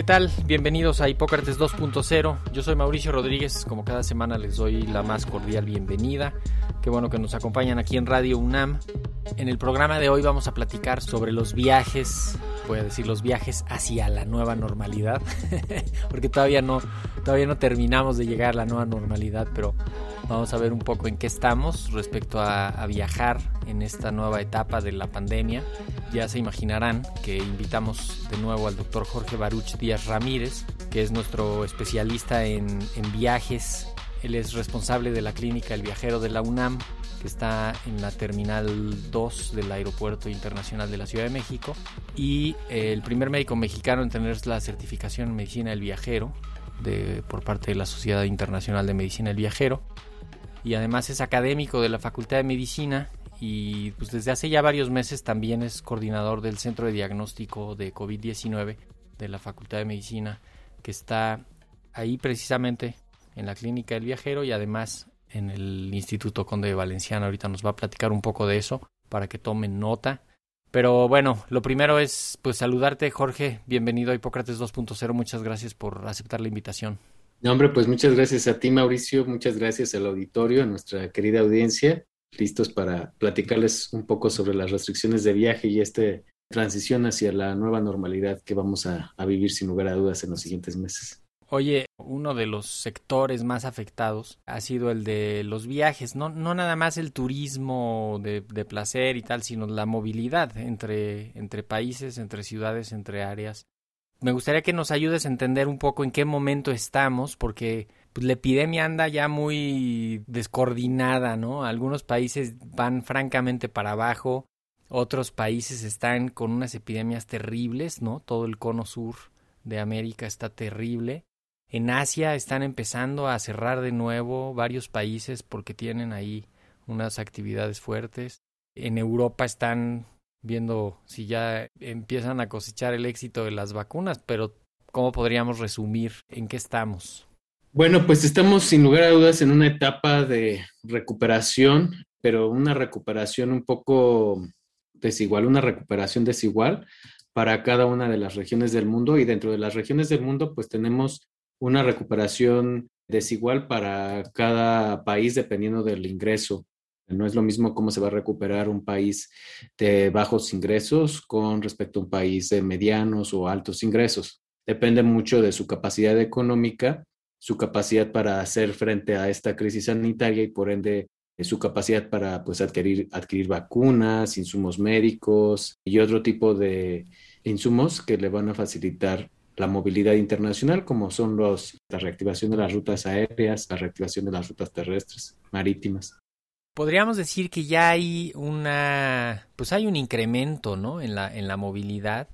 ¿Qué tal? Bienvenidos a Hipócrates 2.0. Yo soy Mauricio Rodríguez. Como cada semana les doy la más cordial bienvenida. Qué bueno que nos acompañan aquí en Radio UNAM. En el programa de hoy vamos a platicar sobre los viajes, voy a decir los viajes hacia la nueva normalidad, porque todavía no, todavía no terminamos de llegar a la nueva normalidad, pero vamos a ver un poco en qué estamos respecto a, a viajar en esta nueva etapa de la pandemia. Ya se imaginarán que invitamos de nuevo al doctor Jorge Baruch Díaz Ramírez, que es nuestro especialista en, en viajes. Él es responsable de la clínica El Viajero de la UNAM, que está en la Terminal 2 del Aeropuerto Internacional de la Ciudad de México, y eh, el primer médico mexicano en tener la certificación en Medicina del Viajero de, por parte de la Sociedad Internacional de Medicina del Viajero, y además es académico de la Facultad de Medicina y pues desde hace ya varios meses también es coordinador del Centro de Diagnóstico de COVID-19 de la Facultad de Medicina, que está ahí precisamente en la Clínica del Viajero y además en el Instituto Conde de Valenciana. Ahorita nos va a platicar un poco de eso para que tomen nota. Pero bueno, lo primero es pues saludarte Jorge, bienvenido a Hipócrates 2.0, muchas gracias por aceptar la invitación. No, hombre, pues muchas gracias a ti Mauricio, muchas gracias al auditorio, a nuestra querida audiencia, listos para platicarles un poco sobre las restricciones de viaje y esta transición hacia la nueva normalidad que vamos a, vivir sin lugar a dudas en los siguientes meses. Oye, uno de los sectores más afectados ha sido el de los viajes, no, no nada más el turismo de, de placer y tal, sino la movilidad entre, entre países, entre ciudades, entre áreas. Me gustaría que nos ayudes a entender un poco en qué momento estamos, porque pues, la epidemia anda ya muy descoordinada, ¿no? Algunos países van francamente para abajo, otros países están con unas epidemias terribles, ¿no? Todo el cono sur de América está terrible. En Asia están empezando a cerrar de nuevo varios países porque tienen ahí unas actividades fuertes. En Europa están viendo si ya empiezan a cosechar el éxito de las vacunas, pero ¿cómo podríamos resumir en qué estamos? Bueno, pues estamos sin lugar a dudas en una etapa de recuperación, pero una recuperación un poco desigual, una recuperación desigual para cada una de las regiones del mundo y dentro de las regiones del mundo pues tenemos una recuperación desigual para cada país dependiendo del ingreso. No es lo mismo cómo se va a recuperar un país de bajos ingresos con respecto a un país de medianos o altos ingresos. Depende mucho de su capacidad económica, su capacidad para hacer frente a esta crisis sanitaria y por ende su capacidad para pues, adquirir, adquirir vacunas, insumos médicos y otro tipo de insumos que le van a facilitar la movilidad internacional, como son los, la reactivación de las rutas aéreas, la reactivación de las rutas terrestres, marítimas. Podríamos decir que ya hay una, pues hay un incremento, ¿no? En la, en la movilidad.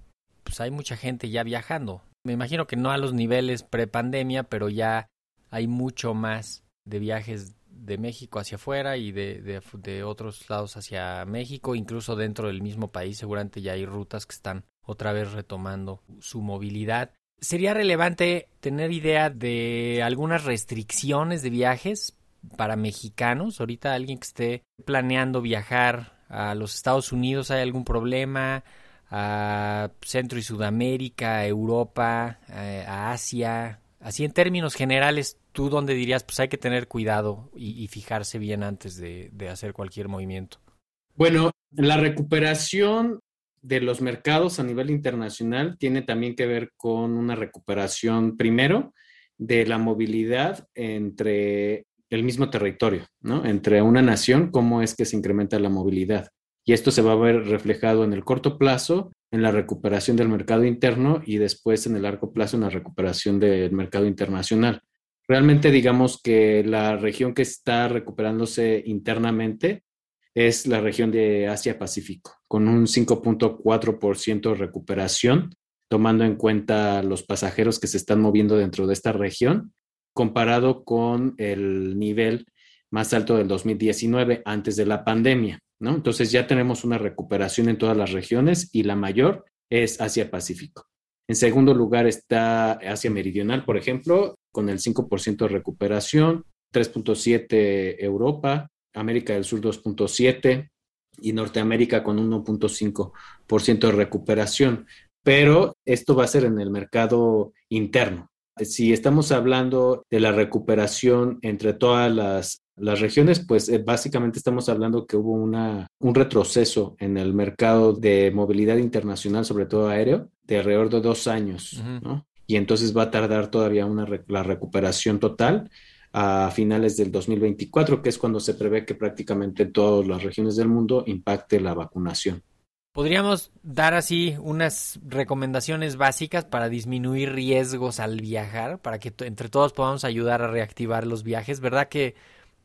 Pues hay mucha gente ya viajando. Me imagino que no a los niveles prepandemia, pero ya hay mucho más de viajes de México hacia afuera y de, de, de, otros lados hacia México, incluso dentro del mismo país, seguramente ya hay rutas que están otra vez retomando su movilidad. ¿Sería relevante tener idea de algunas restricciones de viajes para mexicanos? Ahorita alguien que esté planeando viajar a los Estados Unidos, ¿hay algún problema? A Centro y Sudamérica, a Europa, a Asia. Así en términos generales, ¿tú dónde dirías, pues hay que tener cuidado y, fijarse bien antes de hacer cualquier movimiento? Bueno, la recuperación de los mercados a nivel internacional tiene también que ver con una recuperación, primero, de la movilidad entre el mismo territorio, ¿no? Entre una nación, cómo es que se incrementa la movilidad. Y esto se va a ver reflejado en el corto plazo, en la recuperación del mercado interno y después en el largo plazo en la recuperación del mercado internacional. Realmente digamos que la región que está recuperándose internamente es la región de Asia-Pacífico, con un 5.4% de recuperación, tomando en cuenta los pasajeros que se están moviendo dentro de esta región, comparado con el nivel más alto del 2019 antes de la pandemia, ¿no? Entonces ya tenemos una recuperación en todas las regiones y la mayor es Asia-Pacífico. En segundo lugar está Asia Meridional, por ejemplo, con el 5% de recuperación, 3.7 Europa, América del Sur 2.7 y Norteamérica con 1.5% de recuperación. Pero esto va a ser en el mercado interno. Si estamos hablando de la recuperación entre todas las, regiones, pues eh, básicamente estamos hablando que hubo una, un retroceso en el mercado de movilidad internacional, sobre todo aéreo, de alrededor de dos años, ¿no? Y entonces va a tardar todavía una, la recuperación total a finales del 2024, que es cuando se prevé que prácticamente todas las regiones del mundo impacte la vacunación. ¿Podríamos dar así unas recomendaciones básicas para disminuir riesgos al viajar, para que entre todos podamos ayudar a reactivar los viajes? ¿Verdad que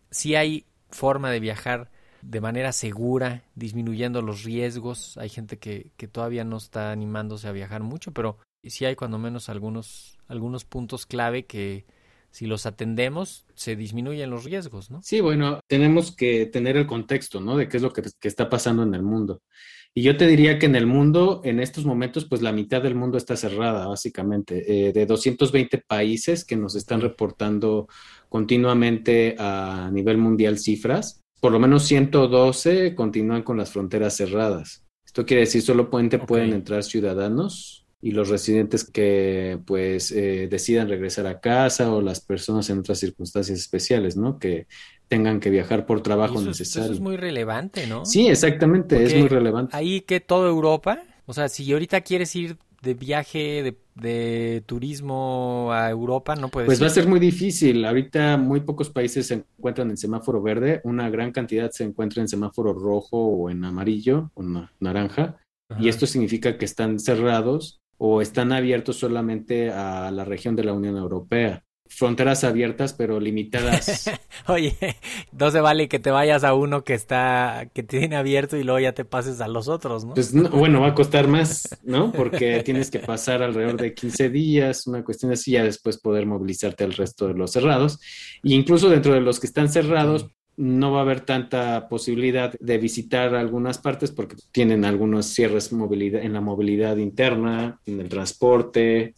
sí hay forma de viajar de manera segura, disminuyendo los riesgos? Hay gente que, que todavía no está animándose a viajar mucho, pero sí hay cuando menos algunos, algunos puntos clave que, si los atendemos, se disminuyen los riesgos, ¿no? Sí, bueno, tenemos que tener el contexto, ¿no? De qué es lo que, está pasando en el mundo. Y yo te diría que en el mundo, en estos momentos, pues la mitad del mundo está cerrada, básicamente. Eh, de 220 países que nos están reportando continuamente a nivel mundial cifras, por lo menos 112 continúan con las fronteras cerradas. Esto quiere decir, solo pueden entrar ciudadanos y los residentes que pues eh, decidan regresar a casa o las personas en otras circunstancias especiales, ¿no? Que tengan que viajar por trabajo necesario. Eso es muy relevante, ¿no? Sí, exactamente, es muy relevante. Ahí que toda Europa, o sea, si ahorita quieres ir de viaje de, turismo a Europa, no puedes. Pues va a ser muy difícil. Ahorita muy pocos países se encuentran en semáforo verde, una gran cantidad se encuentra en semáforo rojo o en amarillo o naranja. Y esto significa que están cerrados o están abiertos solamente a la región de la Unión Europea. Fronteras abiertas, pero limitadas. Oye, no se vale que te vayas a uno que está, que tiene abierto y luego ya te pases a los otros, ¿no? Pues bueno, va a costar más, ¿no? Porque tienes que pasar alrededor de 15 días, una cuestión así, ya después poder movilizarte al resto de los cerrados. E incluso dentro de los que están cerrados, no va a haber tanta posibilidad de visitar algunas partes porque tienen algunos cierres en la movilidad interna, en el transporte,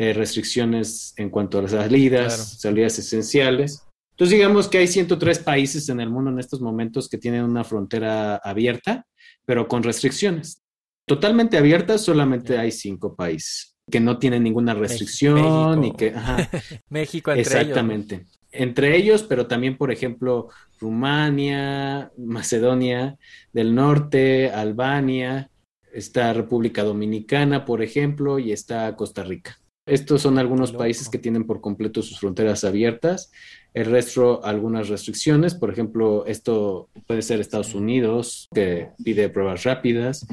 eh, restricciones en cuanto a las salidas, salidas esenciales. Entonces digamos que hay 103 países en el mundo en estos momentos que tienen una frontera abierta, pero con restricciones. Totalmente abierta solamente hay cinco países que no tienen ninguna restricción y que México entre exactamente entre ellos, pero también, por ejemplo, Rumania, Macedonia del Norte, Albania, está República Dominicana, por ejemplo, y está Costa Rica. Estos son algunos países que tienen por completo sus fronteras abiertas. El resto, algunas restricciones. Por ejemplo, esto puede ser Estados Unidos, que pide pruebas rápidas.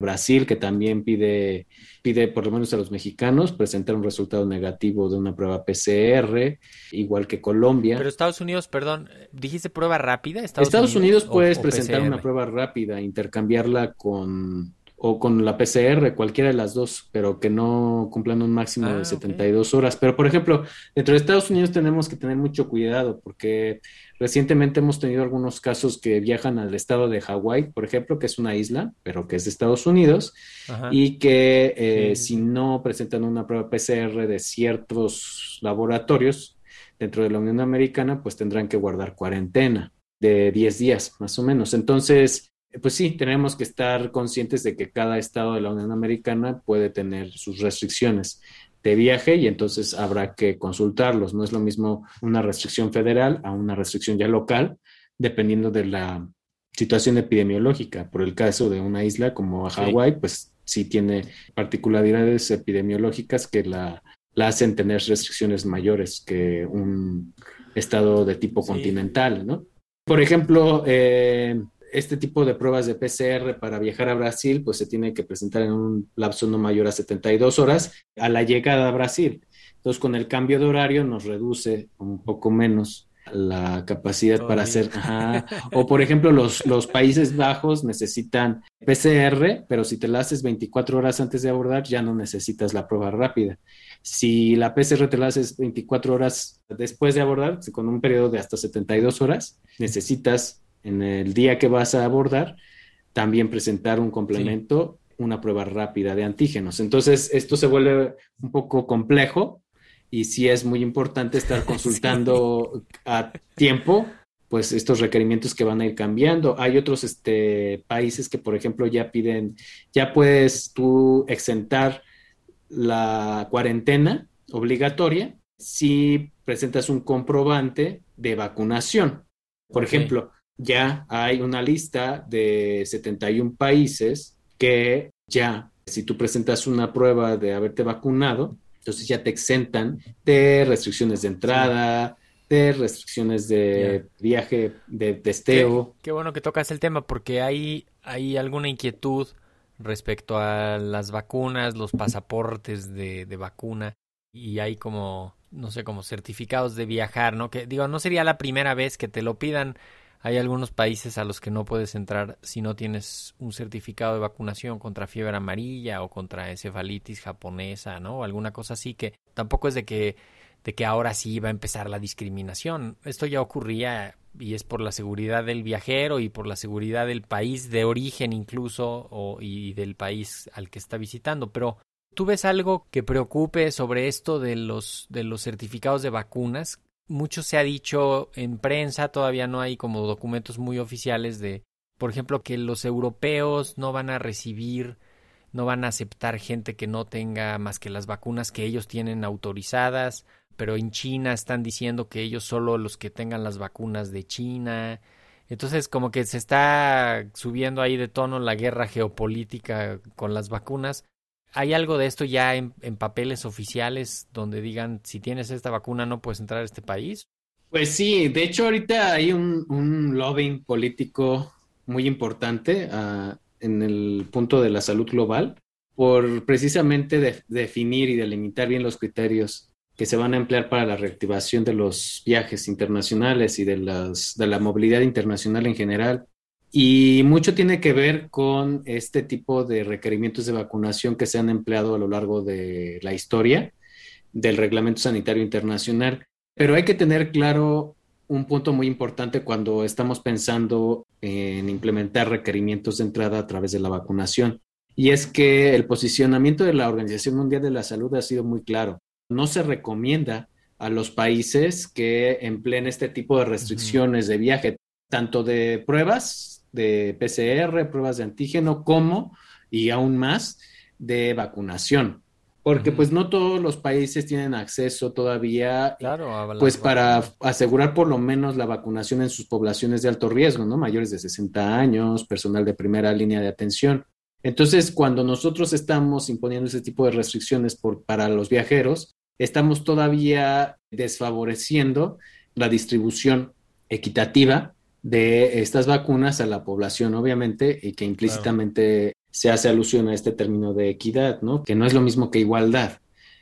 Brasil, que también pide, pide por lo menos a los mexicanos presentar un resultado negativo de una prueba PCR, igual que Colombia. Pero Estados Unidos, perdón, dijiste prueba rápida. Estados, Unidos, puedes presentar una prueba rápida, intercambiarla con o con la PCR, cualquiera de las dos, pero que no cumplan un máximo de 72 ah, horas. Pero, por ejemplo, dentro de Estados Unidos tenemos que tener mucho cuidado porque recientemente hemos tenido algunos casos que viajan al estado de Hawái, por ejemplo, que es una isla, pero que es de Estados Unidos, y que eh, si no presentan una prueba PCR de ciertos laboratorios dentro de la Unión Americana, pues tendrán que guardar cuarentena de 10 días, más o menos. Entonces, pues sí, tenemos que estar conscientes de que cada estado de la Unión Americana puede tener sus restricciones de viaje y entonces habrá que consultarlos. No es lo mismo una restricción federal a una restricción ya local, dependiendo de la situación epidemiológica. Por el caso de una isla como Hawái, pues sí tiene particularidades epidemiológicas que la, la hacen tener restricciones mayores que un estado de tipo continental, ¿no? Por ejemplo, eh, este tipo de pruebas de PCR para viajar a Brasil, pues se tiene que presentar en un lapso no mayor a 72 horas a la llegada a Brasil. Entonces, con el cambio de horario nos reduce un poco menos la capacidad para hacer, o por ejemplo, los, los Países Bajos necesitan PCR, pero si te la haces 24 horas antes de abordar, ya no necesitas la prueba rápida. Si la PCR te la haces 24 horas después de abordar, con un periodo de hasta 72 horas, necesitas en el día que vas a abordar también presentar un complemento, una prueba rápida de antígenos. Entonces, esto se vuelve un poco complejo y sí es muy importante estar consultando a tiempo pues estos requerimientos que van a ir cambiando. Hay otros este, países que, por ejemplo, ya piden, ya puedes tú exentar la cuarentena obligatoria si presentas un comprobante de vacunación. Por ejemplo, ya hay una lista de 71 países que ya, si tú presentas una prueba de haberte vacunado, entonces ya te exentan de restricciones de entrada, de restricciones de viaje, de testeo. Qué, bueno que tocas el tema porque hay, hay alguna inquietud respecto a las vacunas, los pasaportes de, de vacuna y hay como, no sé, como certificados de viajar, ¿no? Que digo, no sería la primera vez que te lo pidan. Hay algunos países a los que no puedes entrar si no tienes un certificado de vacunación contra fiebre amarilla o contra encefalitis japonesa, ¿no? O alguna cosa así que tampoco es de que de que ahora sí iba a empezar la discriminación. Esto ya ocurría y es por la seguridad del viajero y por la seguridad del país de origen incluso o, y del país al que está visitando. Pero ¿tú ves algo que preocupe sobre esto de los, de los certificados de vacunas? Mucho se ha dicho en prensa, todavía no hay como documentos muy oficiales de, por ejemplo, que los europeos no van a recibir no van a aceptar gente que no tenga más que las vacunas que ellos tienen autorizadas pero en China están diciendo que ellos solo los que tengan las vacunas de China. Entonces como que se está subiendo ahí de tono la guerra geopolítica con las vacunas. ¿Hay algo de esto ya en, papeles oficiales donde digan si tienes esta vacuna no puedes entrar a este país? Pues sí, de hecho ahorita hay un, un lobbying político muy importante uh, en el punto de la salud global por precisamente definir y delimitar bien los criterios que se van a emplear para la reactivación de los viajes internacionales y de, las, de la movilidad internacional en general. Y mucho tiene que ver con este tipo de requerimientos de vacunación que se han empleado a lo largo de la historia del Reglamento Sanitario Internacional. Pero hay que tener claro un punto muy importante cuando estamos pensando en implementar requerimientos de entrada a través de la vacunación. Y es que el posicionamiento de la Organización Mundial de la Salud ha sido muy claro no se recomienda a los países que empleen este tipo de restricciones de viaje, tanto de pruebas de PCR, pruebas de antígeno, como, y aún más, de vacunación. Porque pues no todos los países tienen acceso todavía, pues para asegurar por lo menos la vacunación en sus poblaciones de alto riesgo, ¿no? Mayores de 60 años, personal de primera línea de atención. Entonces, cuando nosotros estamos imponiendo ese tipo de restricciones por, para los viajeros, estamos todavía desfavoreciendo la distribución equitativa de estas vacunas a la población, obviamente, y que implícitamente se hace alusión a este término de equidad, ¿no? Que no es lo mismo que igualdad,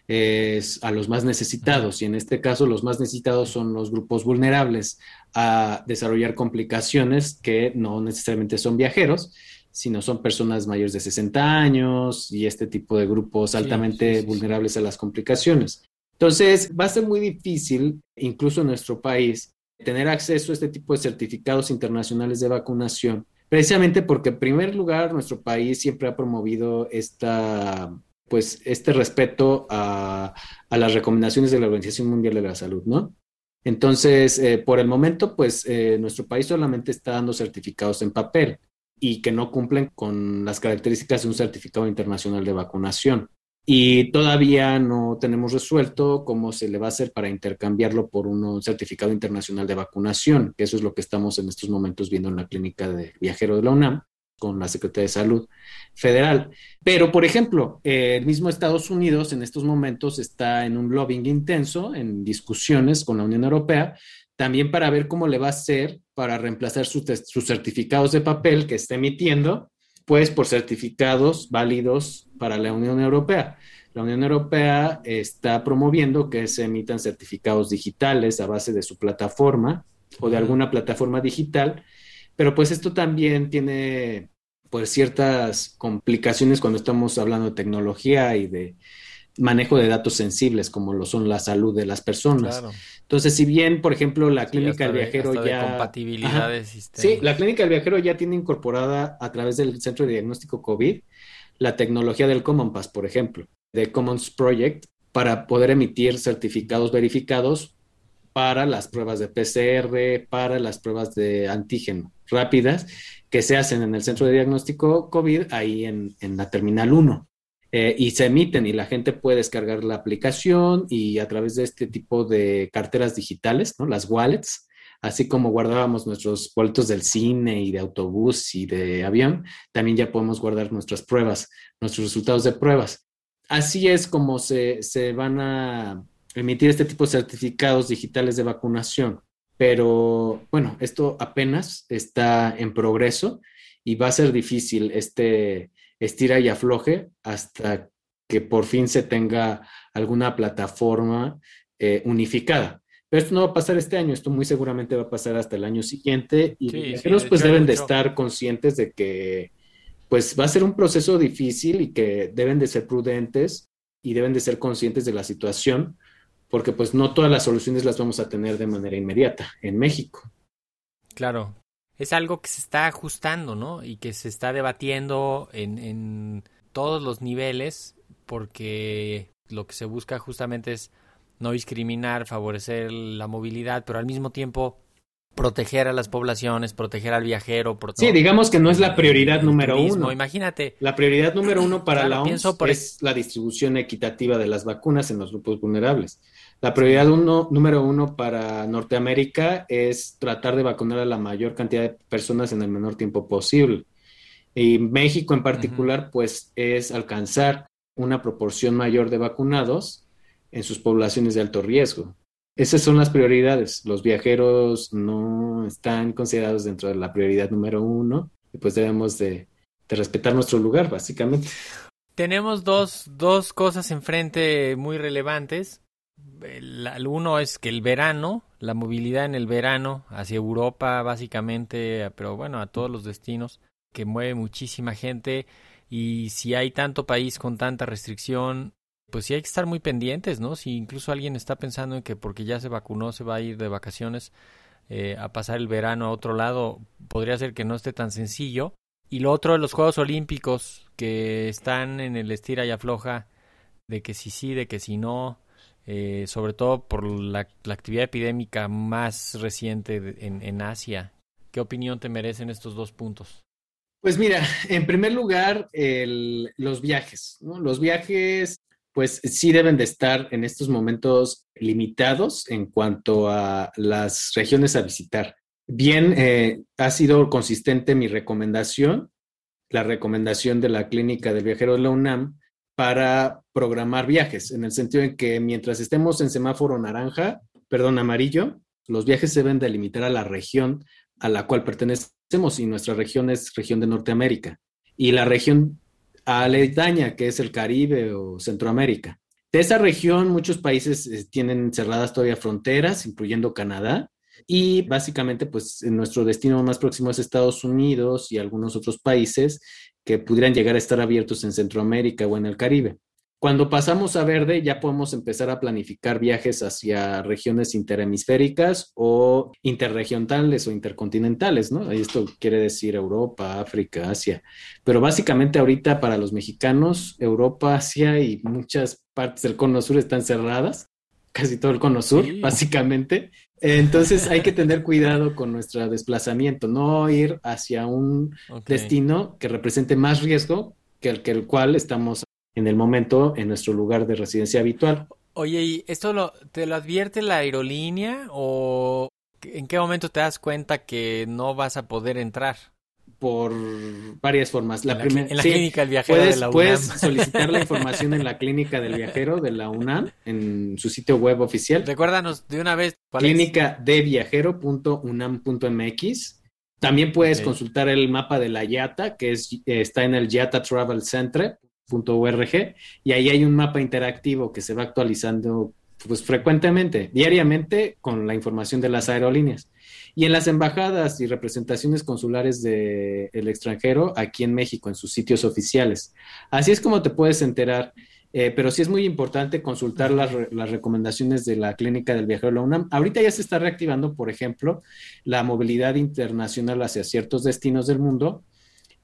es a los más necesitados, y en este caso los más necesitados son los grupos vulnerables a desarrollar complicaciones que no necesariamente son viajeros, sino son personas mayores de 60 años y este tipo de grupos altamente vulnerables a las complicaciones. Entonces, va a ser muy difícil, incluso en nuestro país, tener acceso a este tipo de certificados internacionales de vacunación, precisamente porque en primer lugar nuestro país siempre ha promovido pues, este respeto a, las recomendaciones de la Organización Mundial de la Salud, ¿no? Entonces, eh, por el momento, pues eh, nuestro país solamente está dando certificados en papel y que no cumplen con las características de un certificado internacional de vacunación y todavía no tenemos resuelto cómo se le va a hacer para intercambiarlo por un certificado internacional de vacunación, que eso es lo que estamos en estos momentos viendo en la clínica de viajero de la UNAM, con la Secretaría de Salud Federal. Pero, por ejemplo, el mismo Estados Unidos en estos momentos está en un lobbying intenso, en discusiones con la Unión Europea, también para ver cómo le va a hacer para reemplazar sus, sus certificados de papel que está emitiendo, pues por certificados válidos para la Unión Europea. La Unión Europea está promoviendo que se emitan certificados digitales a base de su plataforma o de alguna plataforma digital, pero pues esto también tiene pues ciertas complicaciones cuando estamos hablando de tecnología y de manejo de datos sensibles como lo son la salud de las personas. Entonces, si bien, por ejemplo, la clínica del viajero ya... compatibilidad de sistemas. Sí, la clínica del viajero ya tiene incorporada a través del Centro de Diagnóstico COVID la tecnología del Common Pass, por ejemplo, de Commons Project, para poder emitir certificados verificados para las pruebas de PCR, para las pruebas de antígeno rápidas que se hacen en el centro de diagnóstico COVID, ahí en, la Terminal 1. Eh, y se emiten y la gente puede descargar la aplicación y a través de este tipo de carteras digitales, ¿no? las wallets, así como guardábamos nuestros boletos del cine y de autobús y de avión, también ya podemos guardar nuestras pruebas, nuestros resultados de pruebas. Así es como se, se van a emitir este tipo de certificados digitales de vacunación. Pero bueno, esto apenas está en progreso y va a ser difícil este estira y afloje hasta que por fin se tenga alguna plataforma eh, unificada. Pero esto no va a pasar este año, esto muy seguramente va a pasar hasta el año siguiente y los viajeros pues deben de estar conscientes de que pues va a ser un proceso difícil y que deben de ser prudentes y deben de ser conscientes de la situación porque pues no todas las soluciones las vamos a tener de manera inmediata en México. Claro, es algo que se está ajustando, ¿no? Y que se está debatiendo en, en todos los niveles, porque lo que se busca justamente es no discriminar, favorecer la movilidad, pero al mismo tiempo proteger a las poblaciones, proteger al viajero. Sí, digamos que no es la prioridad número uno. Imagínate. La prioridad número uno para la OMS es la distribución equitativa de las vacunas en los grupos vulnerables. La prioridad uno, número uno para Norteamérica es tratar de vacunar a la mayor cantidad de personas en el menor tiempo posible. Y México en particular, pues es alcanzar una proporción mayor de vacunados en sus poblaciones de alto riesgo. Esas son las prioridades. Los viajeros no están considerados dentro de la prioridad número uno y pues debemos de, respetar nuestro lugar, básicamente. Tenemos dos, dos cosas enfrente muy relevantes. El, uno es que el verano, la movilidad en el verano hacia Europa básicamente, pero bueno, a todos los destinos, que mueve muchísima gente y si hay tanto país con tanta restricción, pues sí hay que estar muy pendientes, ¿no? Si incluso alguien está pensando en que porque ya se vacunó se va a ir de vacaciones eh, a pasar el verano a otro lado, podría ser que no esté tan sencillo. Y lo otro de los Juegos Olímpicos que están en el estira y afloja de que si sí, de que si no, eh, sobre todo por la, actividad epidémica más reciente en, Asia. ¿Qué opinión te merecen estos dos puntos? Pues mira, en primer lugar, los viajes. ¿no? Los viajes pues sí deben de estar en estos momentos limitados en cuanto a las regiones a visitar. Bien, eh, ha sido consistente mi recomendación, la recomendación de la clínica del viajero de la UNAM para programar viajes, en el sentido en que mientras estemos en semáforo naranja, perdón, amarillo, los viajes se deben de limitar a la región a la cual pertenecemos y nuestra región es región de Norteamérica. Y la región aledaña, que es el Caribe o Centroamérica. De esa región, muchos países eh, tienen cerradas todavía fronteras, incluyendo Canadá, y básicamente, pues nuestro destino más próximo es Estados Unidos y algunos otros países que pudieran llegar a estar abiertos en Centroamérica o en el Caribe. Cuando pasamos a verde, ya podemos empezar a planificar viajes hacia regiones interhemisféricas o interregionales o intercontinentales, ¿no? Esto quiere decir Europa, África, Asia. Pero básicamente ahorita para los mexicanos, Europa, Asia y muchas partes del cono sur están cerradas, casi todo el cono sur, básicamente. Entonces hay que tener cuidado con nuestro desplazamiento, no ir hacia un destino que represente más riesgo que el que el cual estamos en el momento en nuestro lugar de residencia habitual. Oye, ¿y esto lo, te lo advierte la aerolínea o en qué momento te das cuenta que no vas a poder entrar? Por varias formas. La, en la, en la clínica del viajero puedes, de la UNAM. Puedes solicitar la información en la clínica del viajero de la UNAM, en su sitio web oficial. Recuérdanos de una vez. Clínica de viajero.unam.mx. También puedes okay. consultar el mapa de la YATA, que es, está en el YATA Travel Center.org, y ahí hay un mapa interactivo que se va actualizando pues frecuentemente, diariamente, con la información de las aerolíneas. Y en las embajadas y representaciones consulares del de extranjero aquí en México, en sus sitios oficiales. Así es como te puedes enterar, eh, pero sí es muy importante consultar las, las, recomendaciones de la Clínica del Viajero de la UNAM. Ahorita ya se está reactivando, por ejemplo, la movilidad internacional hacia ciertos destinos del mundo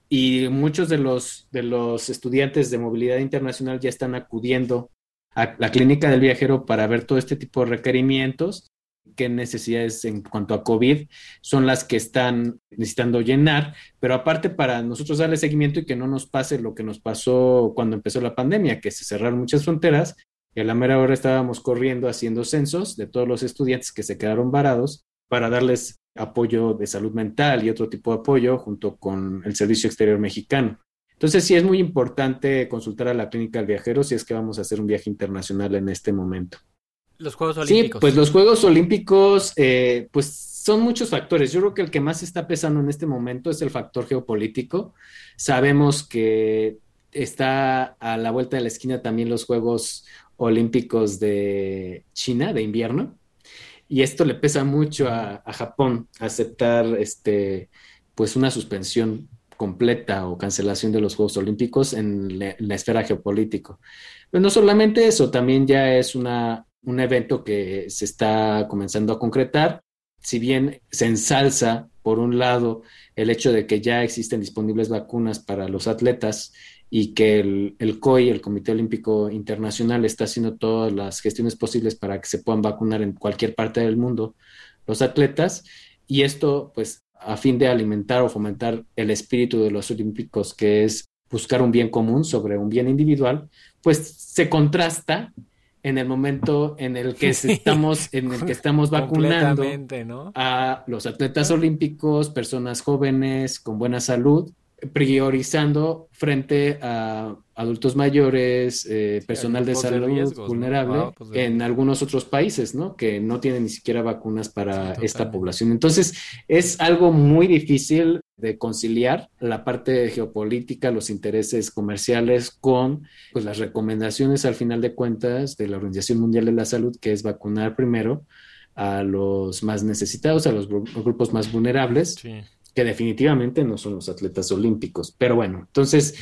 y muchos de los, de los estudiantes de movilidad internacional ya están acudiendo a la clínica del viajero para ver todo este tipo de requerimientos, qué necesidades en cuanto a COVID son las que están necesitando llenar, pero aparte para nosotros darle seguimiento y que no nos pase lo que nos pasó cuando empezó la pandemia, que se cerraron muchas fronteras y a la mera hora estábamos corriendo haciendo censos de todos los estudiantes que se quedaron varados para darles apoyo de salud mental y otro tipo de apoyo junto con el Servicio Exterior Mexicano. Entonces sí es muy importante consultar a la clínica del viajero si es que vamos a hacer un viaje internacional en este momento. Los Juegos Olímpicos. Sí, pues los Juegos Olímpicos, eh, pues son muchos factores. Yo creo que el que más está pesando en este momento es el factor geopolítico. Sabemos que está a la vuelta de la esquina también los Juegos Olímpicos de China, de invierno. Y esto le pesa mucho a, a Japón aceptar este, pues una suspensión completa o cancelación de los Juegos Olímpicos en la, en la esfera geopolítica. Pero no solamente eso, también ya es una, un evento que se está comenzando a concretar. Si bien se ensalza, por un lado, el hecho de que ya existen disponibles vacunas para los atletas y que el, el COI, el Comité Olímpico Internacional, está haciendo todas las gestiones posibles para que se puedan vacunar en cualquier parte del mundo los atletas. Y esto, pues, a fin de alimentar o fomentar el espíritu de los olímpicos, que es buscar un bien común sobre un bien individual, pues se contrasta en el momento en el que sí, estamos, en el que estamos vacunando ¿no? a los atletas olímpicos, personas jóvenes con buena salud, priorizando frente a adultos mayores, eh, personal de salud de riesgos, vulnerable, ¿no? pues en algunos otros países, ¿no? Que no tienen ni siquiera vacunas para sí, esta población. Entonces, es algo muy difícil de conciliar la parte geopolítica, los intereses comerciales con pues, las recomendaciones al final de cuentas de la Organización Mundial de la Salud, que es vacunar primero a los más necesitados, a los grupos más vulnerables. Sí que definitivamente no son los atletas olímpicos. Pero bueno, entonces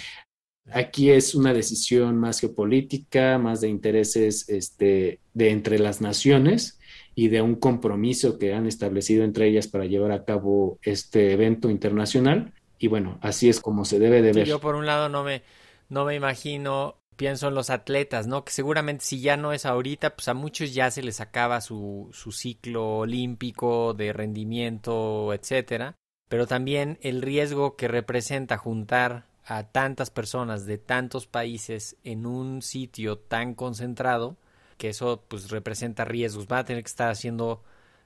aquí es una decisión más geopolítica, más de intereses este, de entre las naciones y de un compromiso que han establecido entre ellas para llevar a cabo este evento internacional. Y bueno, así es como se debe de ver. Yo por un lado no me, no me imagino pienso en los atletas, ¿no? Que seguramente si ya no es ahorita, pues a muchos ya se les acaba su, su ciclo olímpico de rendimiento, etcétera pero también el riesgo que representa juntar a tantas personas de tantos países en un sitio tan concentrado, que eso pues representa riesgos. Van a tener que estar haciendo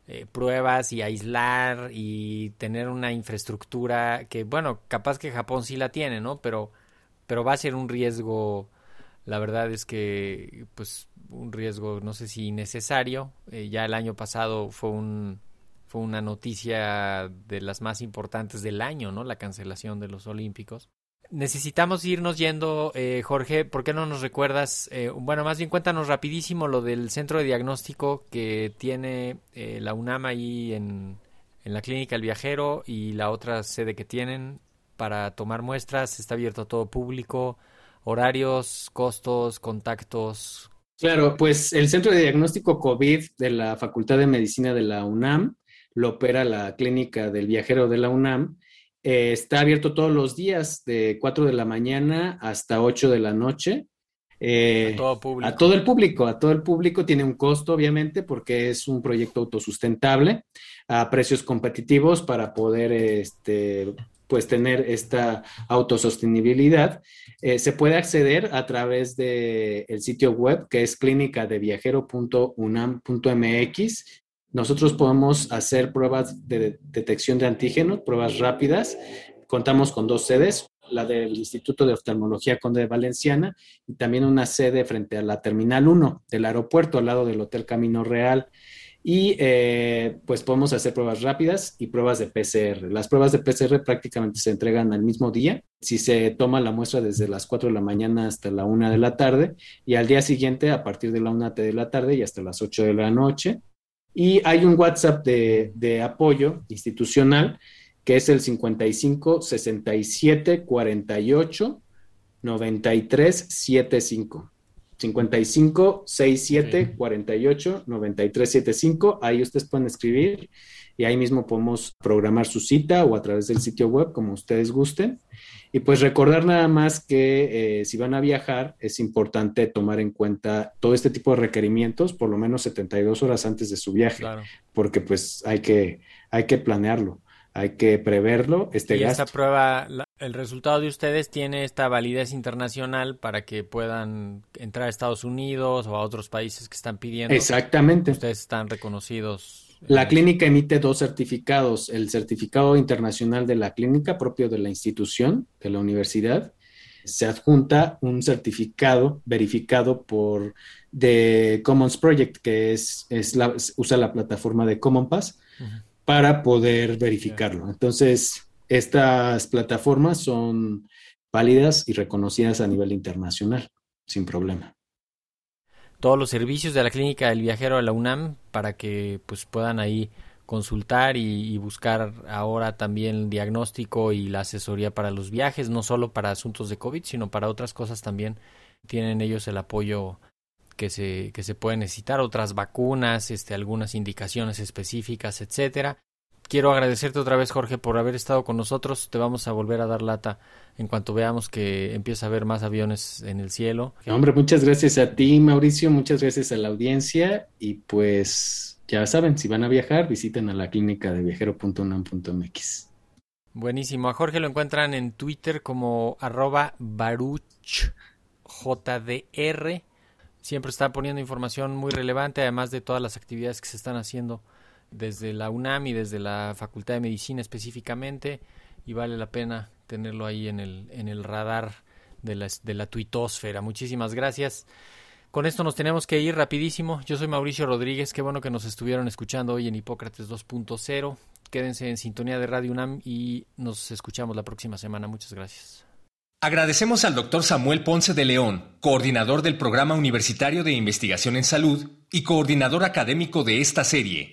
eh, pruebas y aislar y tener una infraestructura que, bueno, capaz que Japón sí la tiene, ¿no? Pero, pero va a ser un riesgo, la verdad es que, pues, un riesgo, no sé si necesario. Eh, ya el año pasado fue un, fue una noticia de las más importantes del año, ¿no? La cancelación de los Olímpicos. Necesitamos irnos yendo, eh, Jorge, ¿por qué no nos recuerdas? Eh, bueno, más bien cuéntanos rapidísimo lo del centro de diagnóstico que tiene eh, la UNAM ahí en, en la Clínica El Viajero y la otra sede que tienen para tomar muestras. Está abierto a todo público. Horarios, costos, contactos. Claro, pues el centro de diagnóstico COVID de la Facultad de Medicina de la UNAM lo opera la clínica del viajero de la UNAM. Eh, está abierto todos los días de 4 de la mañana hasta 8 de la noche. Eh, a, todo público. a todo el público, a todo el público tiene un costo, obviamente, porque es un proyecto autosustentable a precios competitivos para poder este, pues tener esta autosostenibilidad. Eh, se puede acceder a través del el sitio web que es clínicadeviajero.unam.mx nosotros podemos hacer pruebas de detección de antígenos, pruebas rápidas, Contamos con dos sedes, la del Instituto de Oftalmología Conde de Valenciana y también una sede frente a la Terminal 1 del aeropuerto, al lado del Hotel Camino Real. Y eh, pues podemos hacer pruebas rápidas y pruebas de PCR. Las pruebas de PCR prácticamente se entregan al mismo día. Si se toma la muestra desde las 4 de la mañana hasta la 1 de la tarde y al día siguiente a partir de la 1 de la tarde y hasta las 8 de la noche. Y hay un WhatsApp de, de apoyo institucional que es el 55 67 48 93 75. 55 67 48 93 75. Ahí ustedes pueden escribir y ahí mismo podemos programar su cita o a través del sitio web, como ustedes gusten. Y pues recordar nada más que eh, si van a viajar, es importante tomar en cuenta todo este tipo de requerimientos por lo menos 72 horas antes de su viaje, porque pues hay que, hay que planearlo hay que preverlo. Este y esta prueba, el resultado de ustedes tiene esta validez internacional para que puedan entrar a Estados Unidos o a otros países que están pidiendo. Exactamente. Ustedes están reconocidos. La clínica emite dos certificados, el certificado internacional de la clínica propio de la institución, de la universidad. Se adjunta un certificado verificado por The Commons Project, que es, es la, usa la plataforma de Common Pass para poder verificarlo. Entonces, estas plataformas son válidas y reconocidas a nivel internacional, sin problema. Todos los servicios de la clínica del viajero a la UNAM para que pues puedan ahí consultar y, buscar ahora también el diagnóstico y la asesoría para los viajes, no solo para asuntos de COVID, sino para otras cosas también. Tienen ellos el apoyo que se, que se puede necesitar, otras vacunas, este, algunas indicaciones específicas, etcétera. Quiero agradecerte otra vez, Jorge, por haber estado con nosotros. Te vamos a volver a dar lata en cuanto veamos que empieza a haber más aviones en el cielo. Hombre, muchas gracias a ti, Mauricio, muchas gracias a la audiencia y pues ya saben, si van a viajar, visiten a la clínica de viajero.unam.mx. Buenísimo. A Jorge lo encuentran en Twitter como arroba baruchjdr siempre está poniendo información muy relevante, además de todas las actividades que se están haciendo desde la UNAM y desde la Facultad de Medicina específicamente, y vale la pena tenerlo ahí en el, en el radar de la, de la tuitosfera. Muchísimas gracias. Con esto nos tenemos que ir rapidísimo. Yo soy Mauricio Rodríguez, qué bueno que nos estuvieron escuchando hoy en Hipócrates 2.0. Quédense en sintonía de Radio UNAM y nos escuchamos la próxima semana. Muchas gracias. Agradecemos al doctor Samuel Ponce de León, coordinador del Programa Universitario de Investigación en Salud y coordinador académico de esta serie.